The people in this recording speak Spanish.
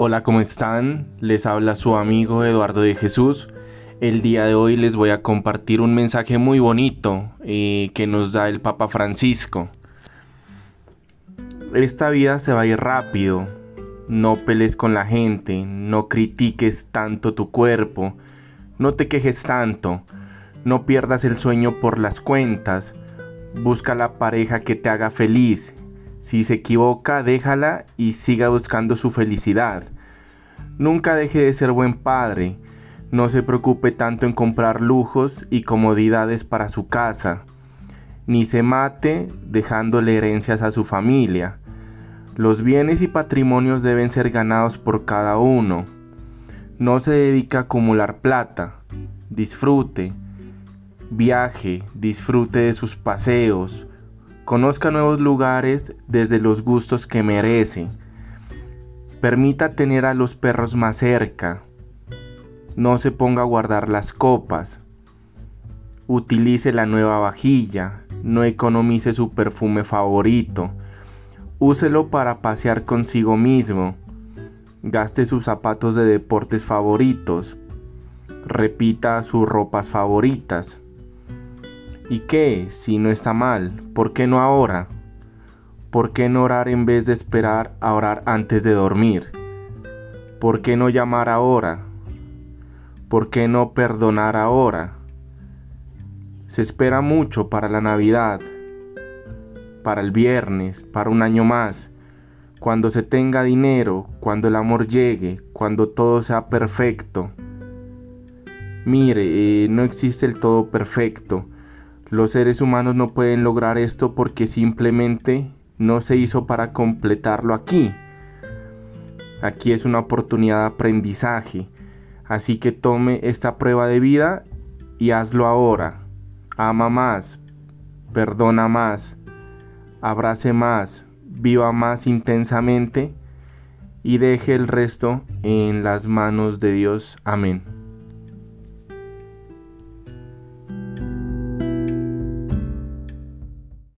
Hola, ¿cómo están? Les habla su amigo Eduardo de Jesús. El día de hoy les voy a compartir un mensaje muy bonito eh, que nos da el Papa Francisco. Esta vida se va a ir rápido. No pelees con la gente, no critiques tanto tu cuerpo, no te quejes tanto, no pierdas el sueño por las cuentas. Busca la pareja que te haga feliz si se equivoca, déjala y siga buscando su felicidad. Nunca deje de ser buen padre. No se preocupe tanto en comprar lujos y comodidades para su casa. Ni se mate dejándole herencias a su familia. Los bienes y patrimonios deben ser ganados por cada uno. No se dedica a acumular plata. Disfrute. Viaje, disfrute de sus paseos, Conozca nuevos lugares desde los gustos que merece. Permita tener a los perros más cerca. No se ponga a guardar las copas. Utilice la nueva vajilla. No economice su perfume favorito. Úselo para pasear consigo mismo. Gaste sus zapatos de deportes favoritos. Repita sus ropas favoritas. ¿Y qué? Si no está mal, ¿por qué no ahora? ¿Por qué no orar en vez de esperar a orar antes de dormir? ¿Por qué no llamar ahora? ¿Por qué no perdonar ahora? Se espera mucho para la Navidad, para el viernes, para un año más, cuando se tenga dinero, cuando el amor llegue, cuando todo sea perfecto. Mire, eh, no existe el todo perfecto los seres humanos no pueden lograr esto porque simplemente no se hizo para completarlo aquí. Aquí es una oportunidad de aprendizaje. Así que tome esta prueba de vida y hazlo ahora. Ama más, perdona más, abrace más, viva más intensamente y deje el resto en las manos de Dios. Amén.